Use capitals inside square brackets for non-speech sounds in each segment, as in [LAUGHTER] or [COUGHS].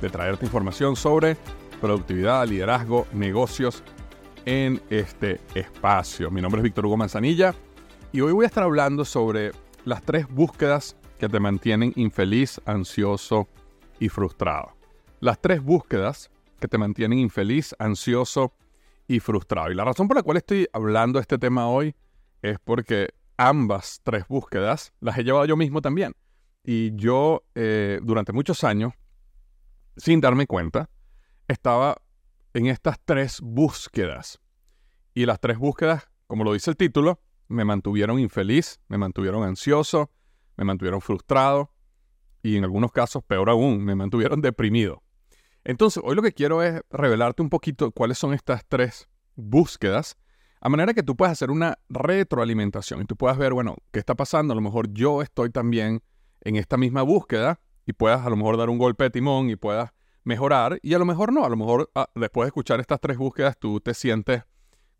de traerte información sobre productividad, liderazgo, negocios en este espacio. Mi nombre es Víctor Hugo Manzanilla y hoy voy a estar hablando sobre las tres búsquedas que te mantienen infeliz, ansioso y frustrado. Las tres búsquedas que te mantienen infeliz, ansioso y frustrado. Y la razón por la cual estoy hablando de este tema hoy es porque ambas tres búsquedas las he llevado yo mismo también. Y yo eh, durante muchos años sin darme cuenta, estaba en estas tres búsquedas. Y las tres búsquedas, como lo dice el título, me mantuvieron infeliz, me mantuvieron ansioso, me mantuvieron frustrado y en algunos casos, peor aún, me mantuvieron deprimido. Entonces, hoy lo que quiero es revelarte un poquito cuáles son estas tres búsquedas, a manera que tú puedas hacer una retroalimentación y tú puedas ver, bueno, ¿qué está pasando? A lo mejor yo estoy también en esta misma búsqueda y puedas a lo mejor dar un golpe de timón y puedas mejorar y a lo mejor no, a lo mejor ah, después de escuchar estas tres búsquedas tú te sientes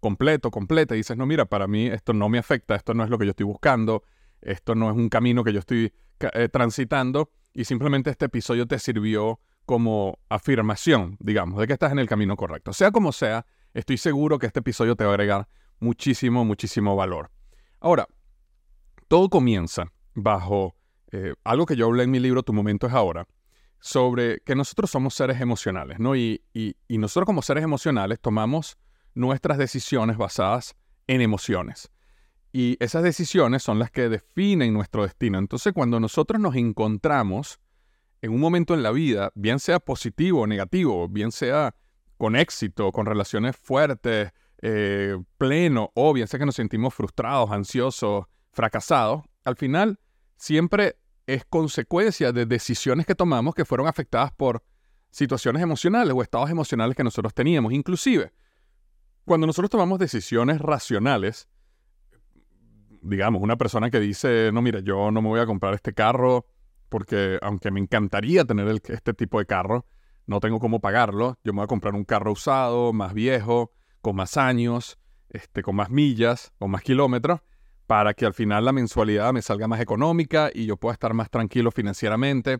completo, completa y dices, no, mira, para mí esto no me afecta, esto no es lo que yo estoy buscando, esto no es un camino que yo estoy eh, transitando y simplemente este episodio te sirvió como afirmación, digamos, de que estás en el camino correcto. Sea como sea, estoy seguro que este episodio te va a agregar muchísimo, muchísimo valor. Ahora, todo comienza bajo eh, algo que yo hablé en mi libro Tu momento es ahora, sobre que nosotros somos seres emocionales, ¿no? Y, y, y nosotros como seres emocionales tomamos nuestras decisiones basadas en emociones. Y esas decisiones son las que definen nuestro destino. Entonces, cuando nosotros nos encontramos en un momento en la vida, bien sea positivo o negativo, bien sea con éxito, con relaciones fuertes, eh, pleno, o bien sea que nos sentimos frustrados, ansiosos, fracasados, al final siempre es consecuencia de decisiones que tomamos que fueron afectadas por situaciones emocionales o estados emocionales que nosotros teníamos. Inclusive, cuando nosotros tomamos decisiones racionales, digamos, una persona que dice, no, mira, yo no me voy a comprar este carro porque aunque me encantaría tener este tipo de carro, no tengo cómo pagarlo, yo me voy a comprar un carro usado, más viejo, con más años, este, con más millas o más kilómetros, para que al final la mensualidad me salga más económica y yo pueda estar más tranquilo financieramente.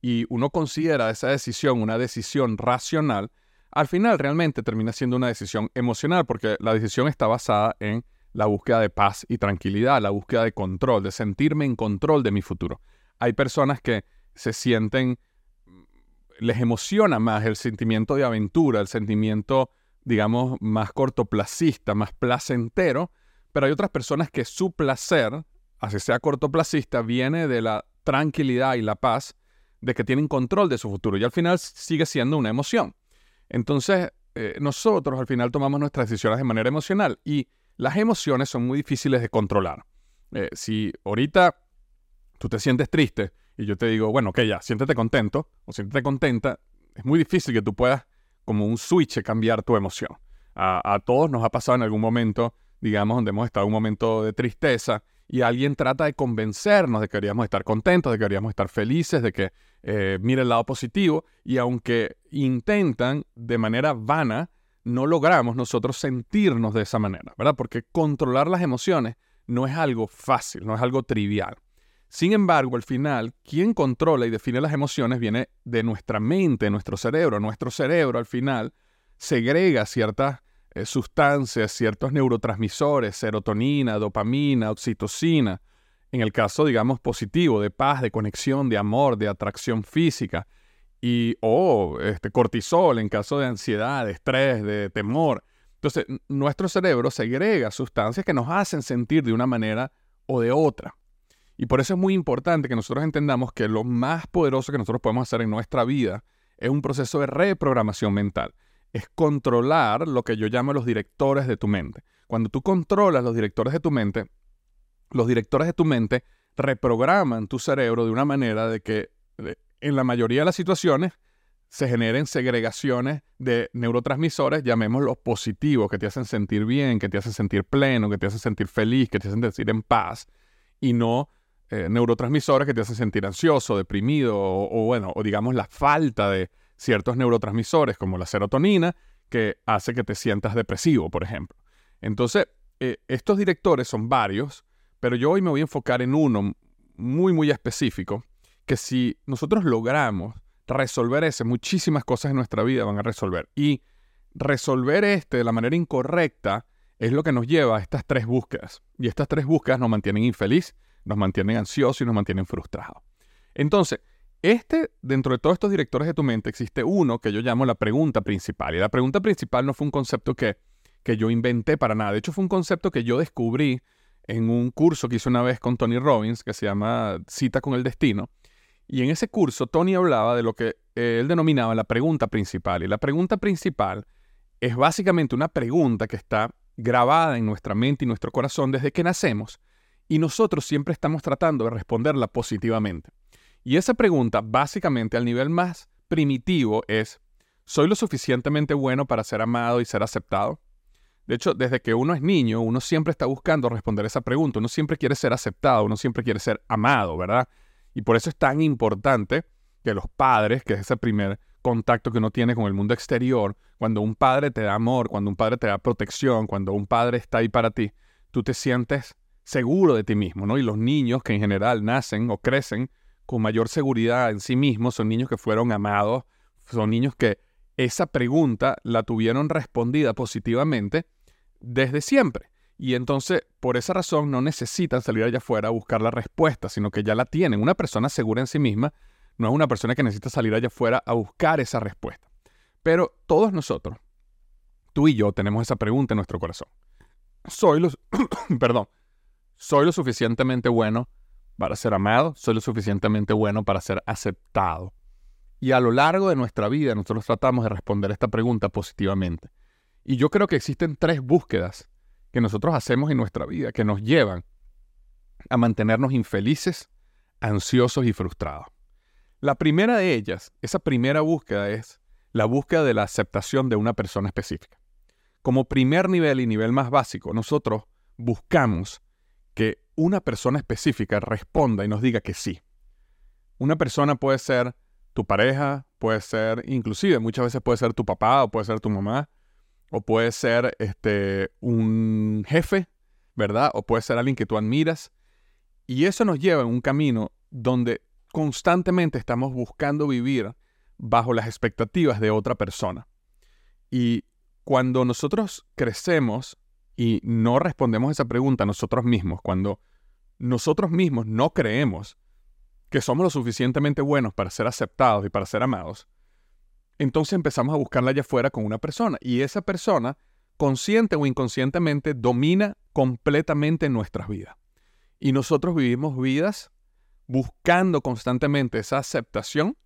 Y uno considera esa decisión una decisión racional, al final realmente termina siendo una decisión emocional, porque la decisión está basada en la búsqueda de paz y tranquilidad, la búsqueda de control, de sentirme en control de mi futuro. Hay personas que se sienten, les emociona más el sentimiento de aventura, el sentimiento, digamos, más cortoplacista, más placentero, pero hay otras personas que su placer, así sea cortoplacista, viene de la tranquilidad y la paz de que tienen control de su futuro y al final sigue siendo una emoción. Entonces, eh, nosotros al final tomamos nuestras decisiones de manera emocional y las emociones son muy difíciles de controlar. Eh, si ahorita tú te sientes triste y yo te digo, bueno, ok, ya, siéntete contento o siéntete contenta, es muy difícil que tú puedas, como un switch, cambiar tu emoción. A, a todos nos ha pasado en algún momento, digamos, donde hemos estado un momento de tristeza y alguien trata de convencernos de que deberíamos estar contentos, de que deberíamos estar felices, de que eh, mire el lado positivo, y aunque intentan de manera vana, no logramos nosotros sentirnos de esa manera, ¿verdad? Porque controlar las emociones no es algo fácil, no es algo trivial. Sin embargo, al final, quien controla y define las emociones viene de nuestra mente, de nuestro cerebro. Nuestro cerebro, al final, segrega ciertas eh, sustancias, ciertos neurotransmisores, serotonina, dopamina, oxitocina, en el caso, digamos, positivo, de paz, de conexión, de amor, de atracción física, y o este, cortisol en caso de ansiedad, de estrés, de temor. Entonces, nuestro cerebro segrega sustancias que nos hacen sentir de una manera o de otra. Y por eso es muy importante que nosotros entendamos que lo más poderoso que nosotros podemos hacer en nuestra vida es un proceso de reprogramación mental. Es controlar lo que yo llamo los directores de tu mente. Cuando tú controlas los directores de tu mente, los directores de tu mente reprograman tu cerebro de una manera de que en la mayoría de las situaciones se generen segregaciones de neurotransmisores, llamémoslos positivos, que te hacen sentir bien, que te hacen sentir pleno, que te hacen sentir feliz, que te hacen sentir en paz, y no eh, neurotransmisores que te hacen sentir ansioso, deprimido o, bueno, o digamos la falta de ciertos neurotransmisores como la serotonina que hace que te sientas depresivo, por ejemplo. Entonces, eh, estos directores son varios, pero yo hoy me voy a enfocar en uno muy, muy específico, que si nosotros logramos resolver ese, muchísimas cosas en nuestra vida van a resolver. Y resolver este de la manera incorrecta es lo que nos lleva a estas tres búsquedas. Y estas tres búsquedas nos mantienen infeliz, nos mantienen ansiosos y nos mantienen frustrados. Entonces, este, dentro de todos estos directores de tu mente, existe uno que yo llamo la pregunta principal. Y la pregunta principal no fue un concepto que, que yo inventé para nada. De hecho, fue un concepto que yo descubrí en un curso que hice una vez con Tony Robbins, que se llama Cita con el Destino. Y en ese curso, Tony hablaba de lo que él denominaba la pregunta principal. Y la pregunta principal es básicamente una pregunta que está grabada en nuestra mente y nuestro corazón desde que nacemos y nosotros siempre estamos tratando de responderla positivamente. Y esa pregunta, básicamente al nivel más primitivo, es, ¿soy lo suficientemente bueno para ser amado y ser aceptado? De hecho, desde que uno es niño, uno siempre está buscando responder esa pregunta, uno siempre quiere ser aceptado, uno siempre quiere ser amado, ¿verdad? Y por eso es tan importante que los padres, que es ese primer contacto que uno tiene con el mundo exterior, cuando un padre te da amor, cuando un padre te da protección, cuando un padre está ahí para ti, tú te sientes seguro de ti mismo, ¿no? Y los niños que en general nacen o crecen con mayor seguridad en sí mismos son niños que fueron amados, son niños que esa pregunta la tuvieron respondida positivamente desde siempre. Y entonces, por esa razón, no necesitan salir allá afuera a buscar la respuesta, sino que ya la tienen. Una persona segura en sí misma no es una persona que necesita salir allá afuera a buscar esa respuesta. Pero todos nosotros, tú y yo, tenemos esa pregunta en nuestro corazón. Soy los, [COUGHS] perdón, soy lo suficientemente bueno para ser amado, soy suficientemente bueno para ser aceptado. Y a lo largo de nuestra vida nosotros tratamos de responder esta pregunta positivamente. Y yo creo que existen tres búsquedas que nosotros hacemos en nuestra vida que nos llevan a mantenernos infelices, ansiosos y frustrados. La primera de ellas, esa primera búsqueda es la búsqueda de la aceptación de una persona específica. Como primer nivel y nivel más básico, nosotros buscamos que una persona específica responda y nos diga que sí. Una persona puede ser tu pareja, puede ser, inclusive muchas veces puede ser tu papá o puede ser tu mamá, o puede ser este, un jefe, ¿verdad? O puede ser alguien que tú admiras. Y eso nos lleva en un camino donde constantemente estamos buscando vivir bajo las expectativas de otra persona. Y cuando nosotros crecemos y no respondemos esa pregunta nosotros mismos, cuando nosotros mismos no creemos que somos lo suficientemente buenos para ser aceptados y para ser amados, entonces empezamos a buscarla allá afuera con una persona y esa persona, consciente o inconscientemente, domina completamente nuestras vidas. Y nosotros vivimos vidas buscando constantemente esa aceptación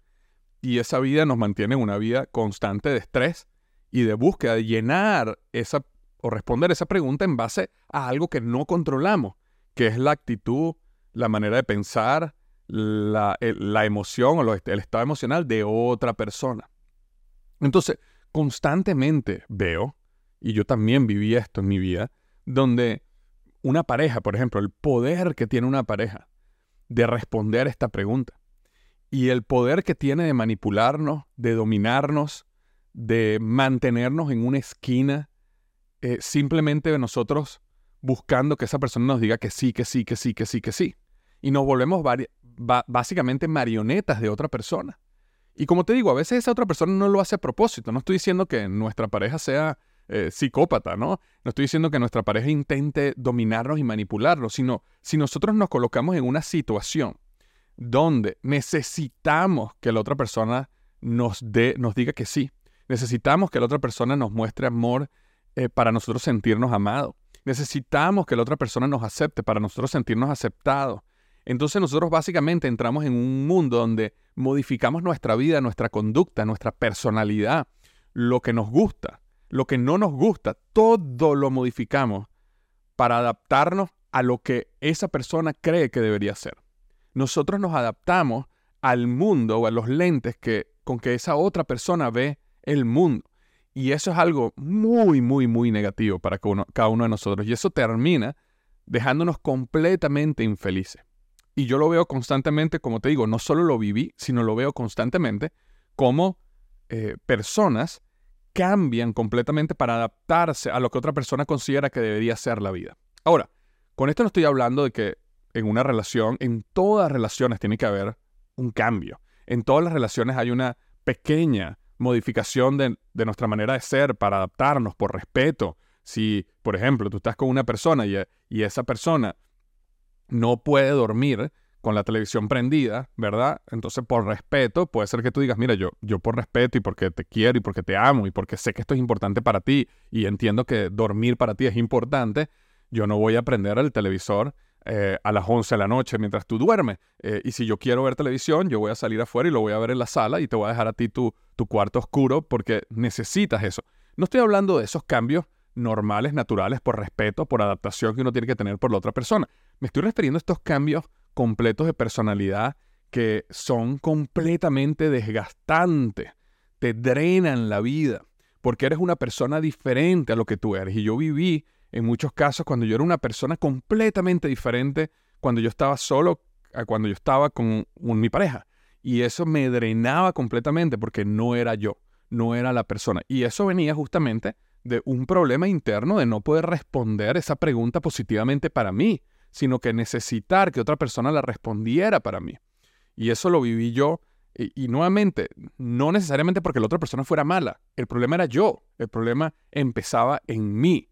y esa vida nos mantiene en una vida constante de estrés y de búsqueda de llenar esa o responder esa pregunta en base a algo que no controlamos, que es la actitud, la manera de pensar, la, emoción o el estado emocional de otra persona. Entonces, constantemente veo, y yo también viví esto en mi vida, donde una pareja, por ejemplo, el poder que tiene una pareja de responder esta pregunta y el poder que tiene de manipularnos, de dominarnos, de mantenernos en una esquina, eh, simplemente nosotros buscando que esa persona nos diga que sí, que sí, que sí, que sí, que sí. Y nos volvemos básicamente marionetas de otra persona. Y como te digo, a veces esa otra persona no lo hace a propósito. No estoy diciendo que nuestra pareja sea eh, psicópata, ¿no? No estoy diciendo que nuestra pareja intente dominarnos y manipularnos, sino si nosotros nos colocamos en una situación donde necesitamos que la otra persona nos, dé, nos diga que sí. Necesitamos que la otra persona nos muestre amor eh, para nosotros sentirnos amados. Necesitamos que la otra persona nos acepte para nosotros sentirnos aceptados. Entonces nosotros básicamente entramos en un mundo donde modificamos nuestra vida, nuestra conducta, nuestra personalidad, lo que nos gusta, lo que no nos gusta, todo lo modificamos para adaptarnos a lo que esa persona cree que debería ser. Nosotros nos adaptamos al mundo o a los lentes que, con que esa otra persona ve el mundo. Y eso es algo muy, muy, muy negativo para cada uno de nosotros. Y eso termina dejándonos completamente infelices. Y yo lo veo constantemente, como te digo, no solo lo viví, sino lo veo constantemente como eh, personas cambian completamente para adaptarse a lo que otra persona considera que debería ser la vida. Ahora, con esto no estoy hablando de que en una relación, en todas relaciones tiene que haber un cambio. En todas las relaciones hay una pequeña modificación de, nuestra manera de ser para adaptarnos por respeto. Si, por ejemplo, tú estás con una persona y esa persona no puede dormir con la televisión prendida, ¿verdad? Entonces, por respeto, puede ser que tú digas, mira, yo, yo por respeto y porque te quiero y porque te amo y porque sé que esto es importante para ti y entiendo que dormir para ti es importante, yo no voy a prender el televisor eh, a las 11 de la noche mientras tú duermes. Eh, y si yo quiero ver televisión, yo voy a salir afuera y lo voy a ver en la sala y te voy a dejar a ti tu, tu cuarto oscuro porque necesitas eso. No estoy hablando de esos cambios normales, naturales, por respeto, por adaptación que uno tiene que tener por la otra persona. Me estoy refiriendo a estos cambios completos de personalidad que son completamente desgastantes, te drenan la vida, porque eres una persona diferente a lo que tú eres. Y yo viví en muchos casos cuando yo era una persona completamente diferente cuando yo estaba solo a cuando yo estaba con, mi pareja. Y eso me drenaba completamente porque no era yo, no era la persona. Y eso venía justamente de un problema interno de no poder responder esa pregunta positivamente para mí, sino que necesitar que otra persona la respondiera para mí. Y eso lo viví yo. Y, nuevamente, no necesariamente porque la otra persona fuera mala. El problema era yo. El problema empezaba en mí.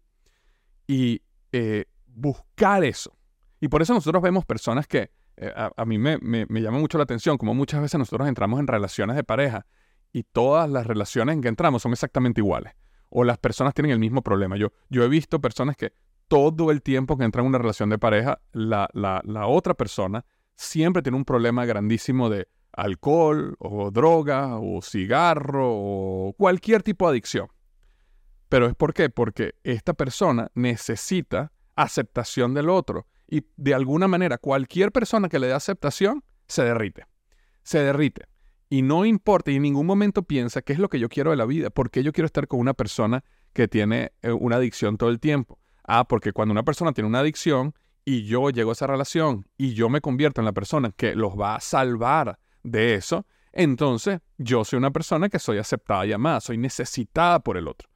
Y eh, buscar eso. Y por eso nosotros vemos personas que eh, a, mí me, me, llama mucho la atención, como muchas veces nosotros entramos en relaciones de pareja y todas las relaciones en que entramos son exactamente iguales o las personas tienen el mismo problema. Yo, yo he visto personas que todo el tiempo que entran en una relación de pareja, la, la, otra persona siempre tiene un problema grandísimo de alcohol o droga o cigarro o cualquier tipo de adicción. Pero es por qué? Porque esta persona necesita aceptación del otro. Y de alguna manera, cualquier persona que le dé aceptación se derrite. Se derrite y no importa y en ningún momento piensa qué es lo que yo quiero de la vida, por qué yo quiero estar con una persona que tiene eh, una adicción todo el tiempo. Ah, porque cuando una persona tiene una adicción y yo llego a esa relación y yo me convierto en la persona que los va a salvar de eso, entonces yo soy una persona que soy aceptada y amada, soy necesitada por el otro.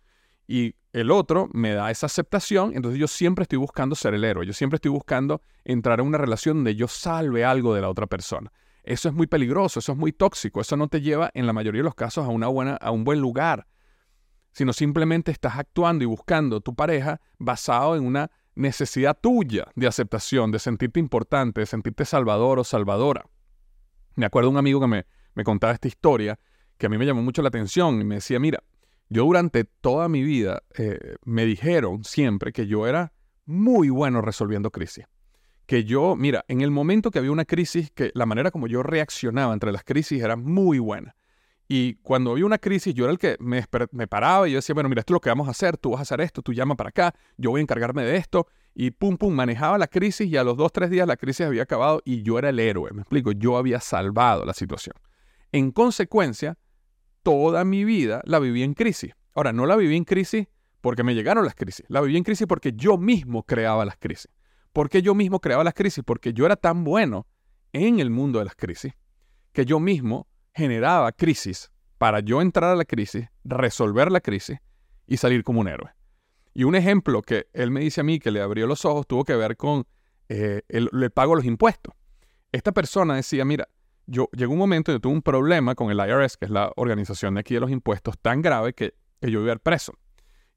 Y el otro me da esa aceptación, entonces yo siempre estoy buscando ser el héroe, yo siempre estoy buscando entrar en una relación donde yo salve algo de la otra persona. Eso es muy peligroso, eso es muy tóxico, eso no te lleva en la mayoría de los casos a, una buena, a un buen lugar, sino simplemente estás actuando y buscando tu pareja basado en una necesidad tuya de aceptación, de sentirte importante, de sentirte salvador o salvadora. Me acuerdo un amigo que me, me contaba esta historia que a mí me llamó mucho la atención y me decía, mira, yo durante toda mi vida eh, me dijeron siempre que yo era muy bueno resolviendo crisis que yo, mira, en el momento que había una crisis, que la manera como yo reaccionaba entre las crisis era muy buena. Y cuando había una crisis, yo era el que me, me, paraba y yo decía, bueno, mira, esto es lo que vamos a hacer, tú vas a hacer esto, tú llama para acá, yo voy a encargarme de esto. Y pum, pum, manejaba la crisis y a los dos, tres días la crisis había acabado y yo era el héroe, me explico, yo había salvado la situación. En consecuencia, toda mi vida la viví en crisis. Ahora, no la viví en crisis porque me llegaron las crisis, la viví en crisis porque yo mismo creaba las crisis. ¿Por qué yo mismo creaba las crisis? Porque yo era tan bueno en el mundo de las crisis que yo mismo generaba crisis para yo entrar a la crisis, resolver la crisis y salir como un héroe. Y un ejemplo que él me dice a mí que le abrió los ojos tuvo que ver con eh, el, pago de los impuestos. Esta persona decía, mira, yo llegó un momento en que tuve un problema con el IRS, que es la organización de aquí de los impuestos, tan grave que, que yo iba a ir preso.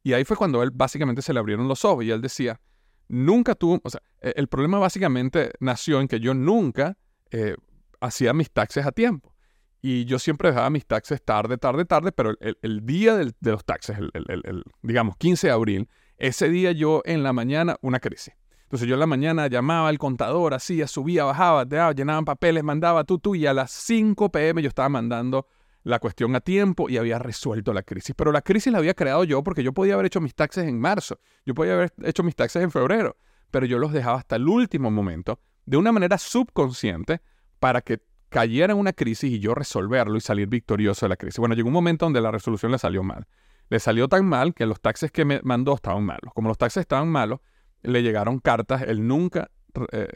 Y ahí fue cuando él básicamente se le abrieron los ojos y él decía, nunca tuvo, o sea, e, el problema básicamente nació en que yo nunca eh, hacía mis taxes a tiempo. Y yo siempre dejaba mis taxes tarde, tarde, tarde, pero el, día de los taxes, el, digamos 15 de abril, ese día yo en la mañana una crisis. Entonces yo en la mañana llamaba al contador, hacía, subía, bajaba, llenaban papeles, mandaba tú, tú, y a las 5 pm yo estaba mandando la cuestión a tiempo y había resuelto la crisis. Pero la crisis la había creado yo porque yo podía haber hecho mis taxes en marzo, yo podía haber hecho mis taxes en febrero, pero yo los dejaba hasta el último momento de una manera subconsciente para que cayera en una crisis y yo resolverlo y salir victorioso de la crisis. Bueno, llegó un momento donde la resolución le salió mal. Le salió tan mal que los taxes que me mandó estaban malos. Como los taxes estaban malos, le llegaron cartas, él nunca eh,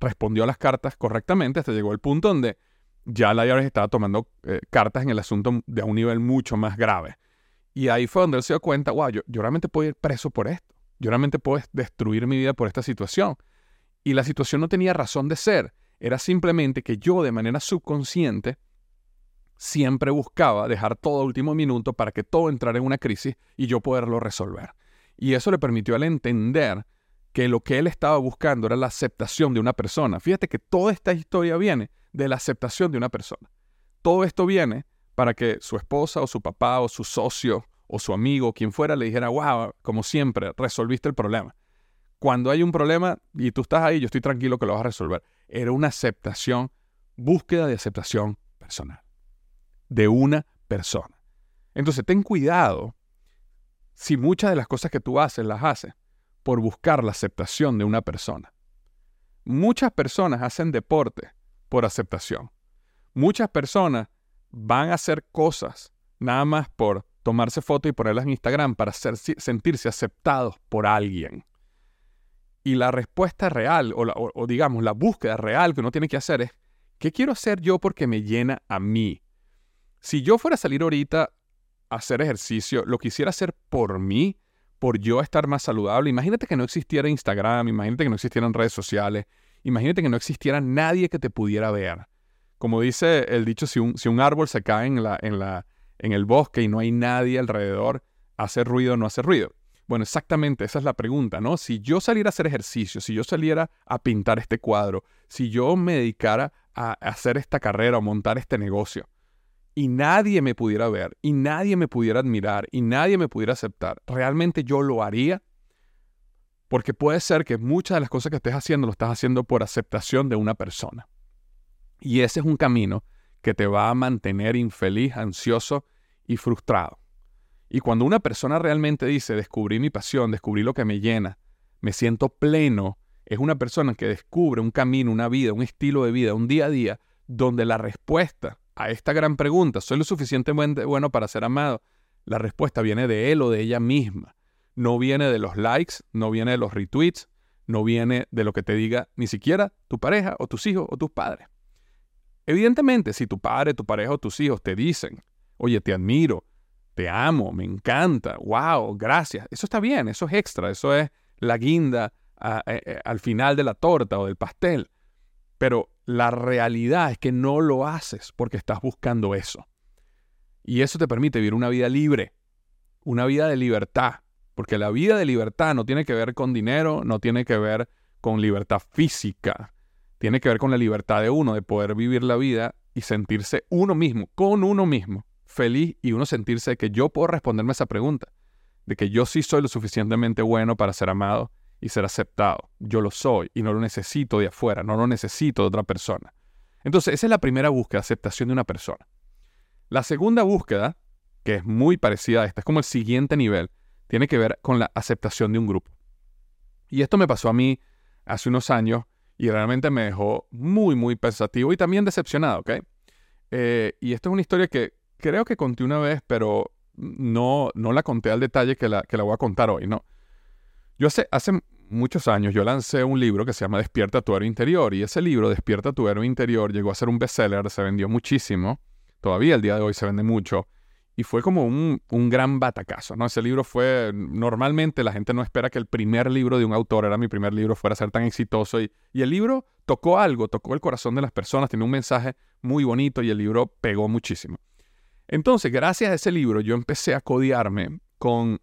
respondió a las cartas correctamente hasta llegó el punto donde ya la IRS estaba tomando eh, cartas en el asunto de un nivel mucho más grave. Y ahí fue donde él se dio cuenta, wow, yo, realmente puedo ir preso por esto. Yo realmente puedo destruir mi vida por esta situación. Y la situación no tenía razón de ser era simplemente que yo de manera subconsciente siempre buscaba dejar todo a último minuto para que todo entrara en una crisis y yo poderlo resolver. Y eso le permitió a él entender que lo que él estaba buscando era la aceptación de una persona. Fíjate que toda esta historia viene de la aceptación de una persona. Todo esto viene para que su esposa o su papá o su socio o su amigo, quien fuera, le dijera, wow, como siempre, resolviste el problema. Cuando hay un problema y tú estás ahí, yo estoy tranquilo que lo vas a resolver era una aceptación, búsqueda de aceptación personal, de una persona. Entonces, ten cuidado si muchas de las cosas que tú haces las haces por buscar la aceptación de una persona. Muchas personas hacen deporte por aceptación. Muchas personas van a hacer cosas nada más por tomarse fotos y ponerlas en Instagram para sentirse aceptados por alguien. Y la respuesta real, o, digamos, la búsqueda real que uno tiene que hacer es, ¿qué quiero hacer yo porque me llena a mí? Si yo fuera a salir ahorita a hacer ejercicio, lo quisiera hacer por mí, por yo estar más saludable. Imagínate que no existiera Instagram, imagínate que no existieran redes sociales, imagínate que no existiera nadie que te pudiera ver. Como dice el dicho, si un, si un árbol se cae en, la, en, la, en el bosque y no hay nadie alrededor, ¿hace ruido o no hace ruido? Bueno, exactamente, esa es la pregunta, ¿no? Si yo saliera a hacer ejercicio, si yo saliera a pintar este cuadro, si yo me dedicara a hacer esta carrera o montar este negocio, y nadie me pudiera ver, y nadie me pudiera admirar, y nadie me pudiera aceptar, ¿realmente yo lo haría? Porque puede ser que muchas de las cosas que estés haciendo lo estás haciendo por aceptación de una persona. Y ese es un camino que te va a mantener infeliz, ansioso y frustrado. Y cuando una persona realmente dice, descubrí mi pasión, descubrí lo que me llena, me siento pleno, es una persona que descubre un camino, una vida, un estilo de vida, un día a día, donde la respuesta a esta gran pregunta, ¿soy lo suficientemente bueno para ser amado? La respuesta viene de él o de ella misma. No viene de los likes, no viene de los retweets, no viene de lo que te diga ni siquiera tu pareja o tus hijos o tus padres. Evidentemente, si tu padre, tu pareja o tus hijos te dicen, oye, te admiro, te amo, me encanta, wow, gracias. Eso está bien, eso es extra, eso es la guinda eh, eh, al final de la torta o del pastel. Pero la realidad es que no lo haces porque estás buscando eso. Y eso te permite vivir una vida libre, una vida de libertad. Porque la vida de libertad no tiene que ver con dinero, no tiene que ver con libertad física. Tiene que ver con la libertad de uno, de poder vivir la vida y sentirse uno mismo, con uno mismo, feliz y uno sentirse que yo puedo responderme esa pregunta, de que yo sí soy lo suficientemente bueno para ser amado y ser aceptado. Yo lo soy y no lo necesito de afuera, no lo necesito de otra persona. Entonces, esa es la primera búsqueda, aceptación de una persona. La segunda búsqueda, que es muy parecida a esta, es como el siguiente nivel, tiene que ver con la aceptación de un grupo. Y esto me pasó a mí hace unos años y realmente me dejó muy, muy pensativo y también decepcionado, ¿ok? Eh, y esto es una historia que creo que conté una vez, pero no, no la conté al detalle que la, que la voy a contar hoy, ¿no? Yo hace, hace muchos años yo lancé un libro que se llama Despierta tu héroe interior y ese libro, Despierta tu héroe interior, llegó a ser un bestseller, se vendió muchísimo, todavía el día de hoy se vende mucho y fue como un, gran batacazo, ¿no? Ese libro fue, normalmente la gente no espera que el primer libro de un autor, era mi primer libro, fuera a ser tan exitoso y, y el libro tocó algo, tocó el corazón de las personas, tiene un mensaje muy bonito y el libro pegó muchísimo. Entonces, gracias a ese libro, yo empecé a codiarme con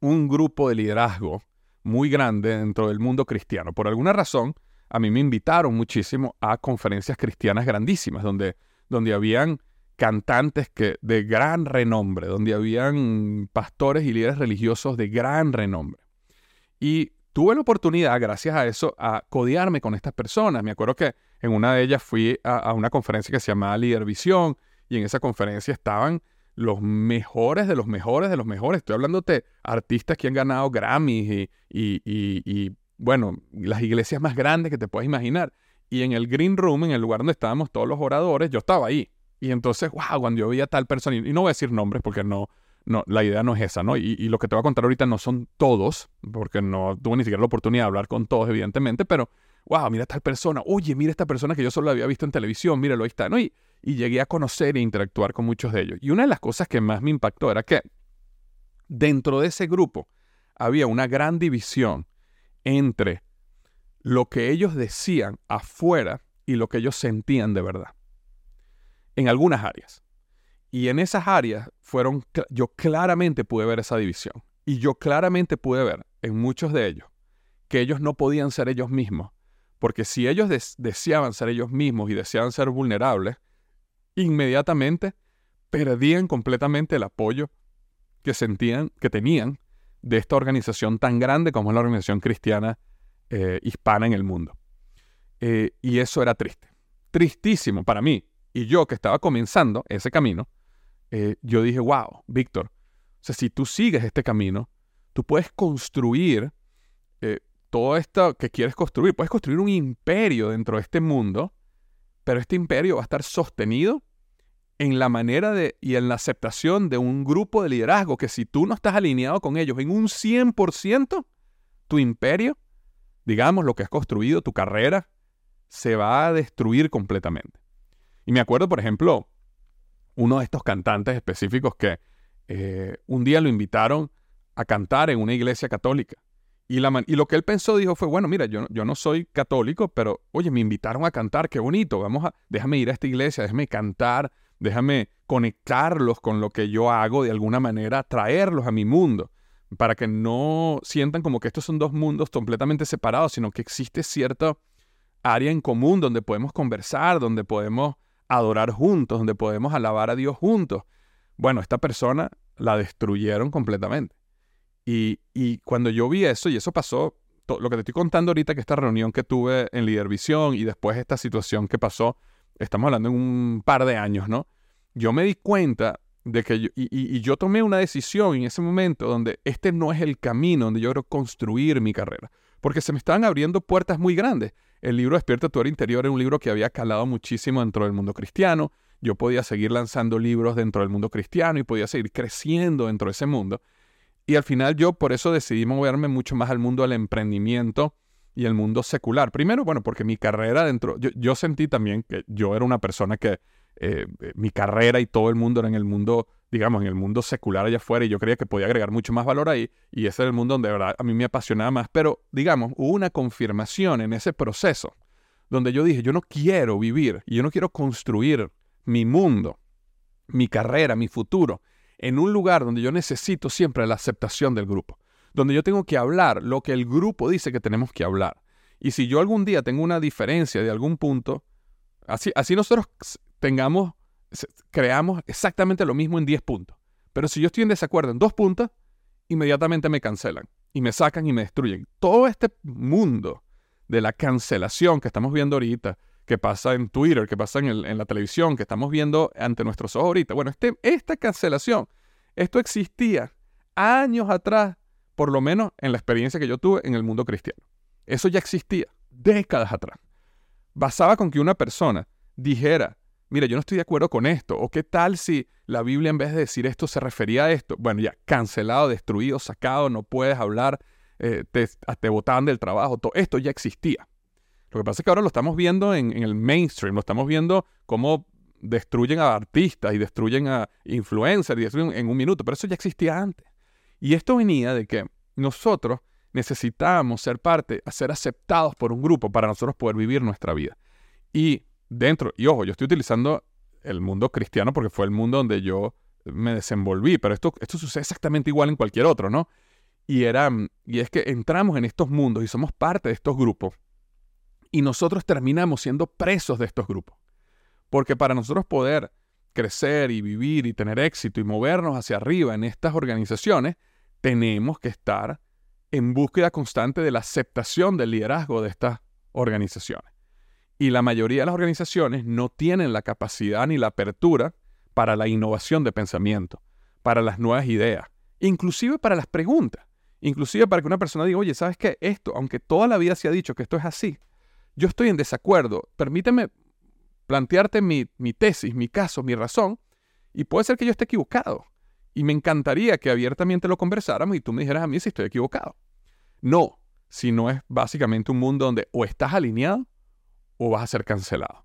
un grupo de liderazgo muy grande dentro del mundo cristiano. Por alguna razón, a mí me invitaron muchísimo a conferencias cristianas grandísimas, donde, donde habían cantantes que, de gran renombre, donde habían pastores y líderes religiosos de gran renombre. Y tuve la oportunidad, gracias a eso, a codiarme con estas personas. Me acuerdo que en una de ellas fui a, una conferencia que se llamaba Líder Visión y en esa conferencia estaban los mejores de los mejores de los mejores. Estoy hablando de artistas que han ganado Grammys y, y, y, bueno, las iglesias más grandes que te puedes imaginar. Y en el Green Room, en el lugar donde estábamos todos los oradores, yo estaba ahí. Y entonces, wow, cuando yo veía tal persona, y no voy a decir nombres porque no, no, la idea no es esa, ¿no? Y, lo que te voy a contar ahorita no son todos, porque no tuve ni siquiera la oportunidad de hablar con todos, evidentemente, pero, wow, mira tal persona, oye, mira esta persona que yo solo había visto en televisión, míralo, ahí está, ¿no? Y llegué a conocer e interactuar con muchos de ellos. Y una de las cosas que más me impactó era que dentro de ese grupo había una gran división entre lo que ellos decían afuera y lo que ellos sentían de verdad. En algunas áreas. Y en esas áreas fueron, yo claramente pude ver esa división. Y yo claramente pude ver en muchos de ellos que ellos no podían ser ellos mismos. Porque si ellos deseaban ser ellos mismos y deseaban ser vulnerables, inmediatamente perdían completamente el apoyo que sentían, que tenían de esta organización tan grande como es la organización cristiana eh, hispana en el mundo. Eh, y eso era triste, tristísimo para mí. Y yo que estaba comenzando ese camino, eh, yo dije, wow, Víctor, o sea, si tú sigues este camino, tú puedes construir todo esto que quieres construir, puedes construir un imperio dentro de este mundo, pero este imperio va a estar sostenido en la manera de y en la aceptación de un grupo de liderazgo que si tú no estás alineado con ellos en un 100%, tu imperio, digamos, lo que has construido, tu carrera, se va a destruir completamente. Y me acuerdo, por ejemplo, uno de estos cantantes específicos que eh, un día lo invitaron a cantar en una iglesia católica. Y, lo que él pensó, dijo, fue, bueno, mira, yo, yo no soy católico, pero, oye, me invitaron a cantar, qué bonito, vamos a, déjame ir a esta iglesia, déjame cantar, déjame conectarlos con lo que yo hago de alguna manera, traerlos a mi mundo, para que no sientan como que estos son dos mundos completamente separados, sino que existe cierta área en común donde podemos conversar, donde podemos adorar juntos, donde podemos alabar a Dios juntos. Bueno, esta persona la destruyeron completamente. Y, cuando yo vi eso, y eso pasó, lo que te estoy contando ahorita, que esta reunión que tuve en Líder Visión y después esta situación que pasó estamos hablando en un par de años, ¿no? Yo me di cuenta de que y, yo tomé una decisión en ese momento donde este no es el camino donde yo quiero construir mi carrera, porque se me estaban abriendo puertas muy grandes. El libro Despierta tu interior era un libro que había calado muchísimo dentro del mundo cristiano. Yo podía seguir lanzando libros dentro del mundo cristiano y podía seguir creciendo dentro de ese mundo. Y al final yo por eso decidí moverme mucho más al mundo del emprendimiento y el mundo secular. Primero, bueno, porque mi carrera dentro, yo, sentí también que yo era una persona que eh, mi carrera y todo el mundo era en el mundo, digamos, en el mundo secular allá afuera y yo creía que podía agregar mucho más valor ahí y ese era el mundo donde de verdad a mí me apasionaba más. Pero, digamos, hubo una confirmación en ese proceso donde yo dije, yo no quiero vivir y yo no quiero construir mi mundo, mi carrera, mi futuro en un lugar donde yo necesito siempre la aceptación del grupo donde yo tengo que hablar lo que el grupo dice que tenemos que hablar. Y si yo algún día tengo una diferencia de algún punto, así, así nosotros tengamos, creamos exactamente lo mismo en 10 puntos. Pero si yo estoy en desacuerdo en dos puntos, inmediatamente me cancelan y me sacan y me destruyen. Todo este mundo de la cancelación que estamos viendo ahorita, que pasa en Twitter, que pasa en, la televisión, que estamos viendo ante nuestros ojos ahorita. Bueno, este, esta cancelación, esto existía años atrás por lo menos en la experiencia que yo tuve en el mundo cristiano. Eso ya existía décadas atrás. Basaba con que una persona dijera, mira, yo no estoy de acuerdo con esto, o qué tal si la Biblia en vez de decir esto se refería a esto. Bueno, ya cancelado, destruido, sacado, no puedes hablar, eh, te, te botaban del trabajo, todo esto ya existía. Lo que pasa es que ahora lo estamos viendo en, el mainstream, lo estamos viendo cómo destruyen a artistas y destruyen a influencers y en un minuto, pero eso ya existía antes. Y esto venía de que nosotros necesitábamos ser parte, ser aceptados por un grupo para nosotros poder vivir nuestra vida. Y dentro, y ojo, yo estoy utilizando el mundo cristiano porque fue el mundo donde yo me desenvolví, pero esto, esto sucede exactamente igual en cualquier otro, ¿no? Y, era, y es que entramos en estos mundos y somos parte de estos grupos y nosotros terminamos siendo presos de estos grupos. Porque para nosotros poder crecer y vivir y tener éxito y movernos hacia arriba en estas organizaciones, tenemos que estar en búsqueda constante de la aceptación del liderazgo de estas organizaciones. Y la mayoría de las organizaciones no tienen la capacidad ni la apertura para la innovación de pensamiento, para las nuevas ideas, inclusive para las preguntas, inclusive para que una persona diga, oye, ¿sabes qué? Esto, aunque toda la vida se ha dicho que esto es así, yo estoy en desacuerdo, permíteme plantearte mi, mi tesis, mi caso, mi razón, y puede ser que yo esté equivocado. Y me encantaría que abiertamente lo conversáramos y tú me dijeras a mí si estoy equivocado. No, si no es básicamente un mundo donde o estás alineado o vas a ser cancelado.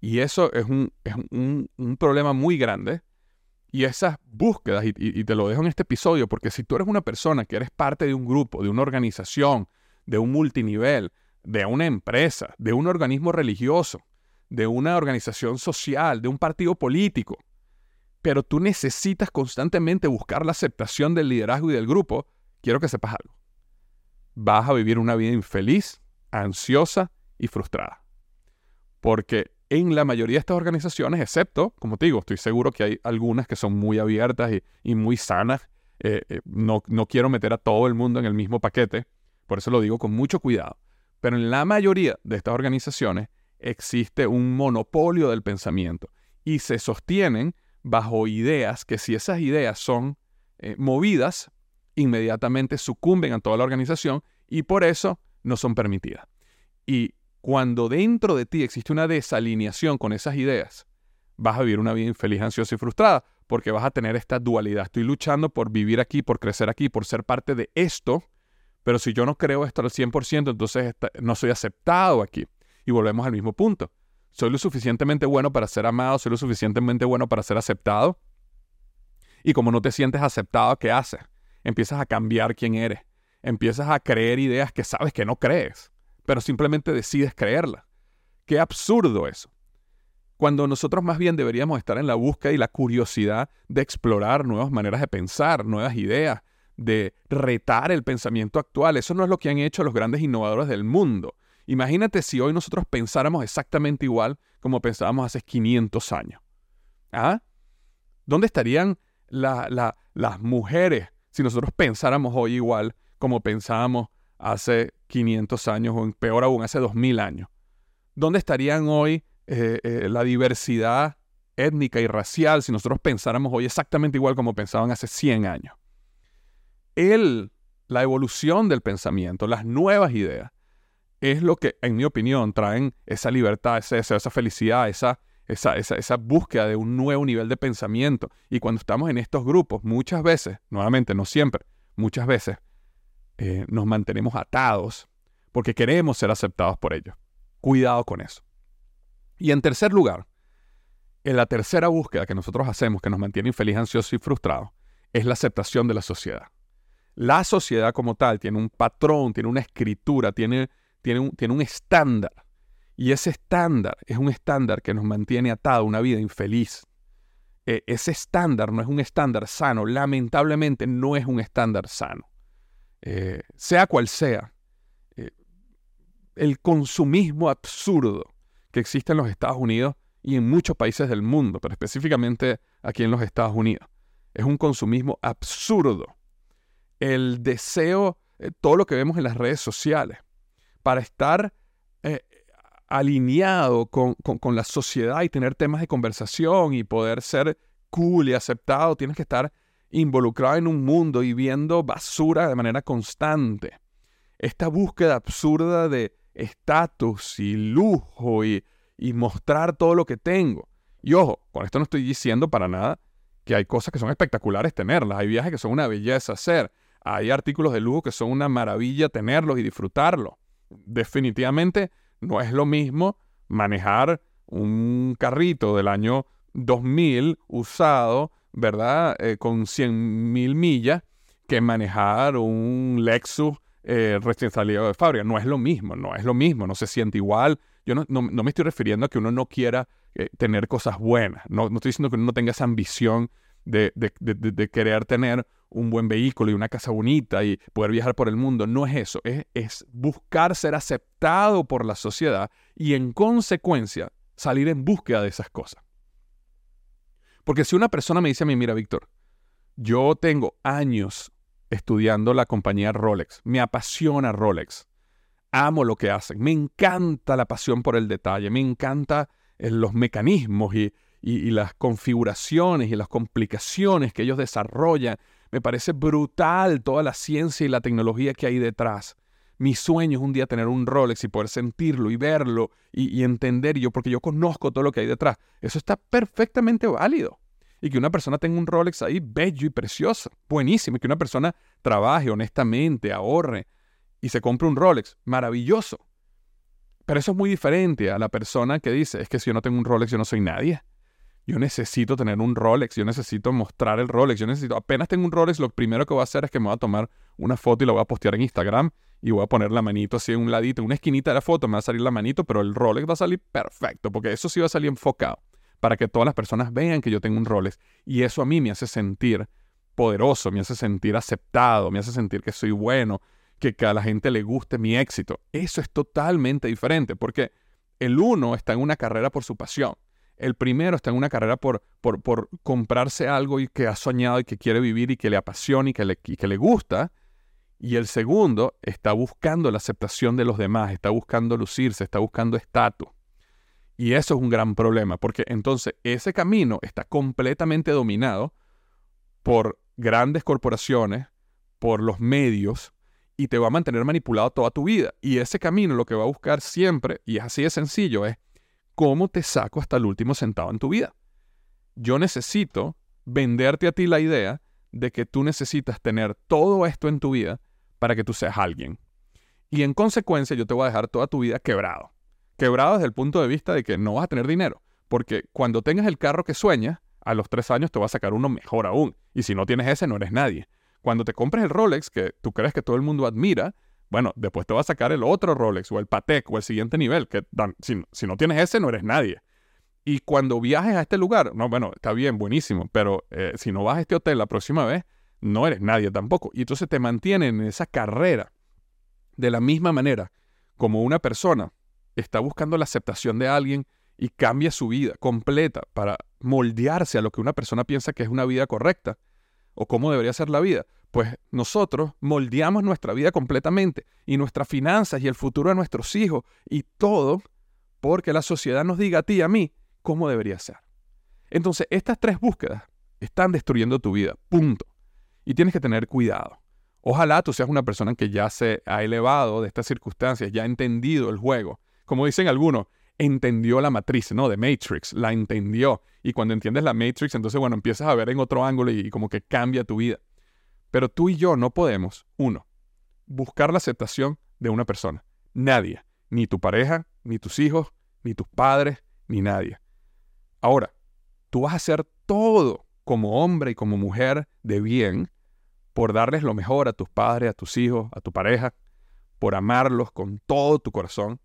Y eso es un, es un, un problema muy grande. Y esas búsquedas, y, y, te lo dejo en este episodio, porque si tú eres una persona que eres parte de un grupo, de una organización, de un multinivel, de una empresa, de un organismo religioso, de una organización social, de un partido político, pero tú necesitas constantemente buscar la aceptación del liderazgo y del grupo, quiero que sepas algo. Vas a vivir una vida infeliz, ansiosa y frustrada. Porque en la mayoría de estas organizaciones, excepto, como te digo, estoy seguro que hay algunas que son muy abiertas y, muy sanas, eh, eh, no, no quiero meter a todo el mundo en el mismo paquete, por eso lo digo con mucho cuidado. Pero en la mayoría de estas organizaciones existe un monopolio del pensamiento y se sostienen bajo ideas que si esas ideas son eh, movidas, inmediatamente sucumben a toda la organización y por eso no son permitidas. Y cuando dentro de ti existe una desalineación con esas ideas, vas a vivir una vida infeliz, ansiosa y frustrada, porque vas a tener esta dualidad. Estoy luchando por vivir aquí, por crecer aquí, por ser parte de esto, pero si yo no creo esto al 100%, entonces no soy aceptado aquí. Y volvemos al mismo punto. Soy lo suficientemente bueno para ser amado, soy lo suficientemente bueno para ser aceptado. Y como no te sientes aceptado, ¿qué haces? Empiezas a cambiar quién eres. Empiezas a creer ideas que sabes que no crees, pero simplemente decides creerlas. Qué absurdo eso. Cuando nosotros más bien deberíamos estar en la búsqueda y la curiosidad de explorar nuevas maneras de pensar, nuevas ideas, de retar el pensamiento actual. Eso no es lo que han hecho los grandes innovadores del mundo. Imagínate si hoy nosotros pensáramos exactamente igual como pensábamos hace 500 años. ¿Ah? ¿Dónde estarían las mujeres si nosotros pensáramos hoy igual como pensábamos hace 500 años o peor aún hace 2000 años? ¿Dónde estarían hoy eh, eh, la diversidad étnica y racial si nosotros pensáramos hoy exactamente igual como pensaban hace 100 años? El, la evolución del pensamiento, las nuevas ideas, es lo que, en mi opinión, traen esa libertad, esa felicidad, esa, esa, esa, búsqueda de un nuevo nivel de pensamiento. Y cuando estamos en estos grupos, muchas veces, nuevamente, no siempre, muchas veces, eh, nos mantenemos atados porque queremos ser aceptados por ellos. Cuidado con eso. Y en tercer lugar, en la tercera búsqueda que nosotros hacemos que nos mantiene infeliz, ansioso y frustrado, es la aceptación de la sociedad. La sociedad como tal tiene un patrón, tiene una escritura, tiene tiene un, tiene un estándar. Y ese estándar es un estándar que nos mantiene atado a una vida infeliz. E, ese estándar no es un estándar sano. Lamentablemente no es un estándar sano. Eh, sea cual sea, eh, el consumismo absurdo que existe en los Estados Unidos y en muchos países del mundo, pero específicamente aquí en los Estados Unidos, es un consumismo absurdo. El deseo, eh, todo lo que vemos en las redes sociales, para estar eh, alineado con, la sociedad y tener temas de conversación y poder ser cool y aceptado, tienes que estar involucrado en un mundo y viendo basura de manera constante. Esta búsqueda absurda de estatus y lujo y, y mostrar todo lo que tengo. Y ojo, con esto no estoy diciendo para nada que hay cosas que son espectaculares tenerlas, hay viajes que son una belleza hacer, hay artículos de lujo que son una maravilla tenerlos y disfrutarlos. Definitivamente no es lo mismo manejar un carrito del año 2000 usado, ¿verdad? Eh, con 100 mil millas que manejar un Lexus eh, recién salido de fábrica. No es lo mismo, no es lo mismo, no se siente igual. Yo no, me estoy refiriendo a que uno no quiera eh, tener cosas buenas. No, estoy diciendo que uno no tenga esa ambición de, querer tener un buen vehículo y una casa bonita y poder viajar por el mundo. No es eso, es, es buscar ser aceptado por la sociedad y en consecuencia salir en búsqueda de esas cosas. Porque si una persona me dice a mí, mira, Víctor, yo tengo años estudiando la compañía Rolex, me apasiona Rolex, amo lo que hacen, me encanta la pasión por el detalle, me encanta eh, los mecanismos y, y, las configuraciones y las complicaciones que ellos desarrollan. Me parece brutal toda la ciencia y la tecnología que hay detrás. Mi sueño es un día tener un Rolex y poder sentirlo y verlo y, entender yo, porque yo conozco todo lo que hay detrás. Eso está perfectamente válido. Y que una persona tenga un Rolex ahí bello y precioso, buenísimo. Y que una persona trabaje honestamente, ahorre y se compre un Rolex, maravilloso. Pero eso es muy diferente a la persona que dice, es que si yo no tengo un Rolex yo no soy nadie yo necesito tener un Rolex, yo necesito mostrar el Rolex, yo necesito, apenas tengo un Rolex, lo primero que voy a hacer es que me voy a tomar una foto y la voy a postear en Instagram y voy a poner la manito así en un ladito, en una esquinita de la foto me va a salir la manito, pero el Rolex va a salir perfecto, porque eso sí va a salir enfocado, para que todas las personas vean que yo tengo un Rolex. Y eso a mí me hace sentir poderoso, me hace sentir aceptado, me hace sentir que soy bueno, que, que a la gente le guste mi éxito. Eso es totalmente diferente, porque el uno está en una carrera por su pasión el primero está en una carrera por, por, por, comprarse algo y que ha soñado y que quiere vivir y que le apasiona y que le, que le gusta. Y el segundo está buscando la aceptación de los demás, está buscando lucirse, está buscando estatus. Y eso es un gran problema, porque entonces ese camino está completamente dominado por grandes corporaciones, por los medios, y te va a mantener manipulado toda tu vida. Y ese camino lo que va a buscar siempre, y es así de sencillo, es cómo te saco hasta el último centavo en tu vida. Yo necesito venderte a ti la idea de que tú necesitas tener todo esto en tu vida para que tú seas alguien. Y en consecuencia yo te voy a dejar toda tu vida quebrado. Quebrado desde el punto de vista de que no vas a tener dinero. Porque cuando tengas el carro que sueñas, a los tres años te va a sacar uno mejor aún. Y si no tienes ese, no eres nadie. Cuando te compres el Rolex que tú crees que todo el mundo admira, bueno, después te va a sacar el otro Rolex o el Patek o el siguiente nivel, que si, no tienes ese no eres nadie. Y cuando viajes a este lugar, no, bueno, está bien, buenísimo, pero eh, si no vas a este hotel la próxima vez, no eres nadie tampoco. Y entonces te mantienen en esa carrera de la misma manera como una persona está buscando la aceptación de alguien y cambia su vida completa para moldearse a lo que una persona piensa que es una vida correcta o cómo debería ser la vida pues nosotros moldeamos nuestra vida completamente y nuestras finanzas y el futuro de nuestros hijos y todo porque la sociedad nos diga a ti y a mí cómo debería ser. Entonces, estas tres búsquedas están destruyendo tu vida, punto. Y tienes que tener cuidado. Ojalá tú seas una persona que ya se ha elevado de estas circunstancias, ya ha entendido el juego. Como dicen algunos, entendió la matriz, ¿no? De Matrix, la entendió. Y cuando entiendes la Matrix, entonces, bueno, empiezas a ver en otro ángulo y como que cambia tu vida. Pero tú y yo no podemos, uno, buscar la aceptación de una persona. Nadie, ni tu pareja, ni tus hijos, ni tus padres, ni nadie. Ahora, tú vas a hacer todo como hombre y como mujer de bien por darles lo mejor a tus padres, a tus hijos, a tu pareja, por amarlos con todo tu corazón.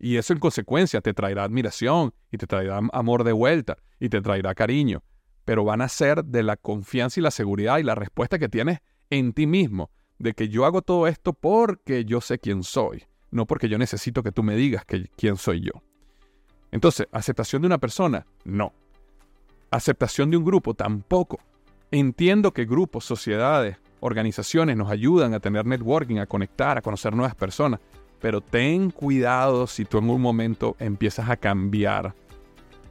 Y eso en consecuencia te traerá admiración y te traerá amor de vuelta y te traerá cariño pero van a ser de la confianza y la seguridad y la respuesta que tienes en ti mismo, de que yo hago todo esto porque yo sé quién soy, no porque yo necesito que tú me digas que, quién soy yo. Entonces, aceptación de una persona, no. Aceptación de un grupo, tampoco. Entiendo que grupos, sociedades, organizaciones nos ayudan a tener networking, a conectar, a conocer nuevas personas, pero ten cuidado si tú en un momento empiezas a cambiar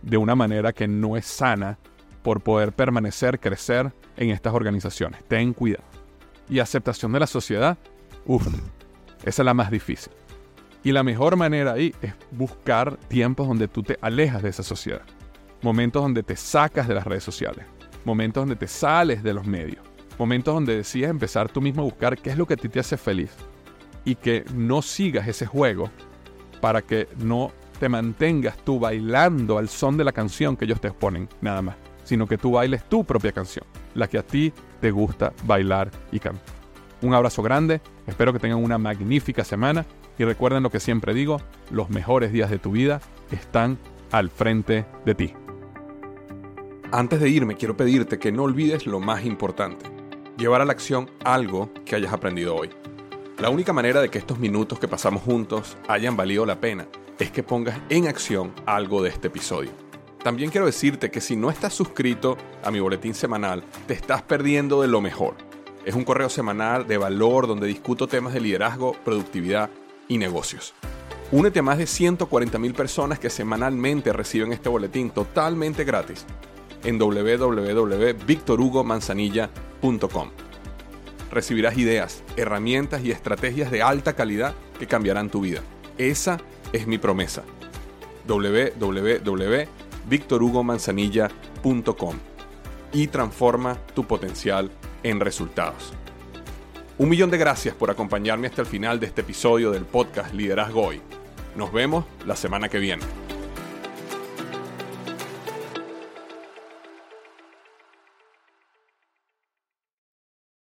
de una manera que no es sana por poder permanecer, crecer en estas organizaciones. Ten cuidado. Y aceptación de la sociedad, uff, esa es la más difícil. Y la mejor manera ahí es buscar tiempos donde tú te alejas de esa sociedad. Momentos donde te sacas de las redes sociales. Momentos donde te sales de los medios. momentos donde decides empezar tú mismo a buscar qué es lo que a ti te hace feliz y que no sigas ese juego para que no te mantengas tú bailando al son de la canción que ellos te exponen, nada más, sino que tú bailes tu propia canción, la que a ti te gusta bailar y cantar. Un abrazo grande, espero que tengan una magnífica semana y recuerden lo que siempre digo, los mejores días de tu vida están al frente de ti. Antes de irme, quiero pedirte que no olvides lo más importante, llevar a la acción algo que hayas aprendido hoy. La única manera de que estos minutos que pasamos juntos hayan valido la pena es que pongas en acción algo de este episodio. También quiero decirte que si no estás suscrito a mi boletín semanal, te estás perdiendo de lo mejor. Es un correo semanal de valor donde discuto temas de liderazgo, productividad y negocios. Únete a más de 140.000 personas que semanalmente reciben este boletín totalmente gratis en www.victorhugomanzanilla.com. Recibirás ideas, herramientas y estrategias de alta calidad que cambiarán tu vida. Esa es mi promesa. www.victorhugomanzanilla.com y transforma tu potencial en resultados. Un millón de gracias por acompañarme hasta el final de este episodio del podcast Liderazgo Hoy. Nos vemos la semana que viene.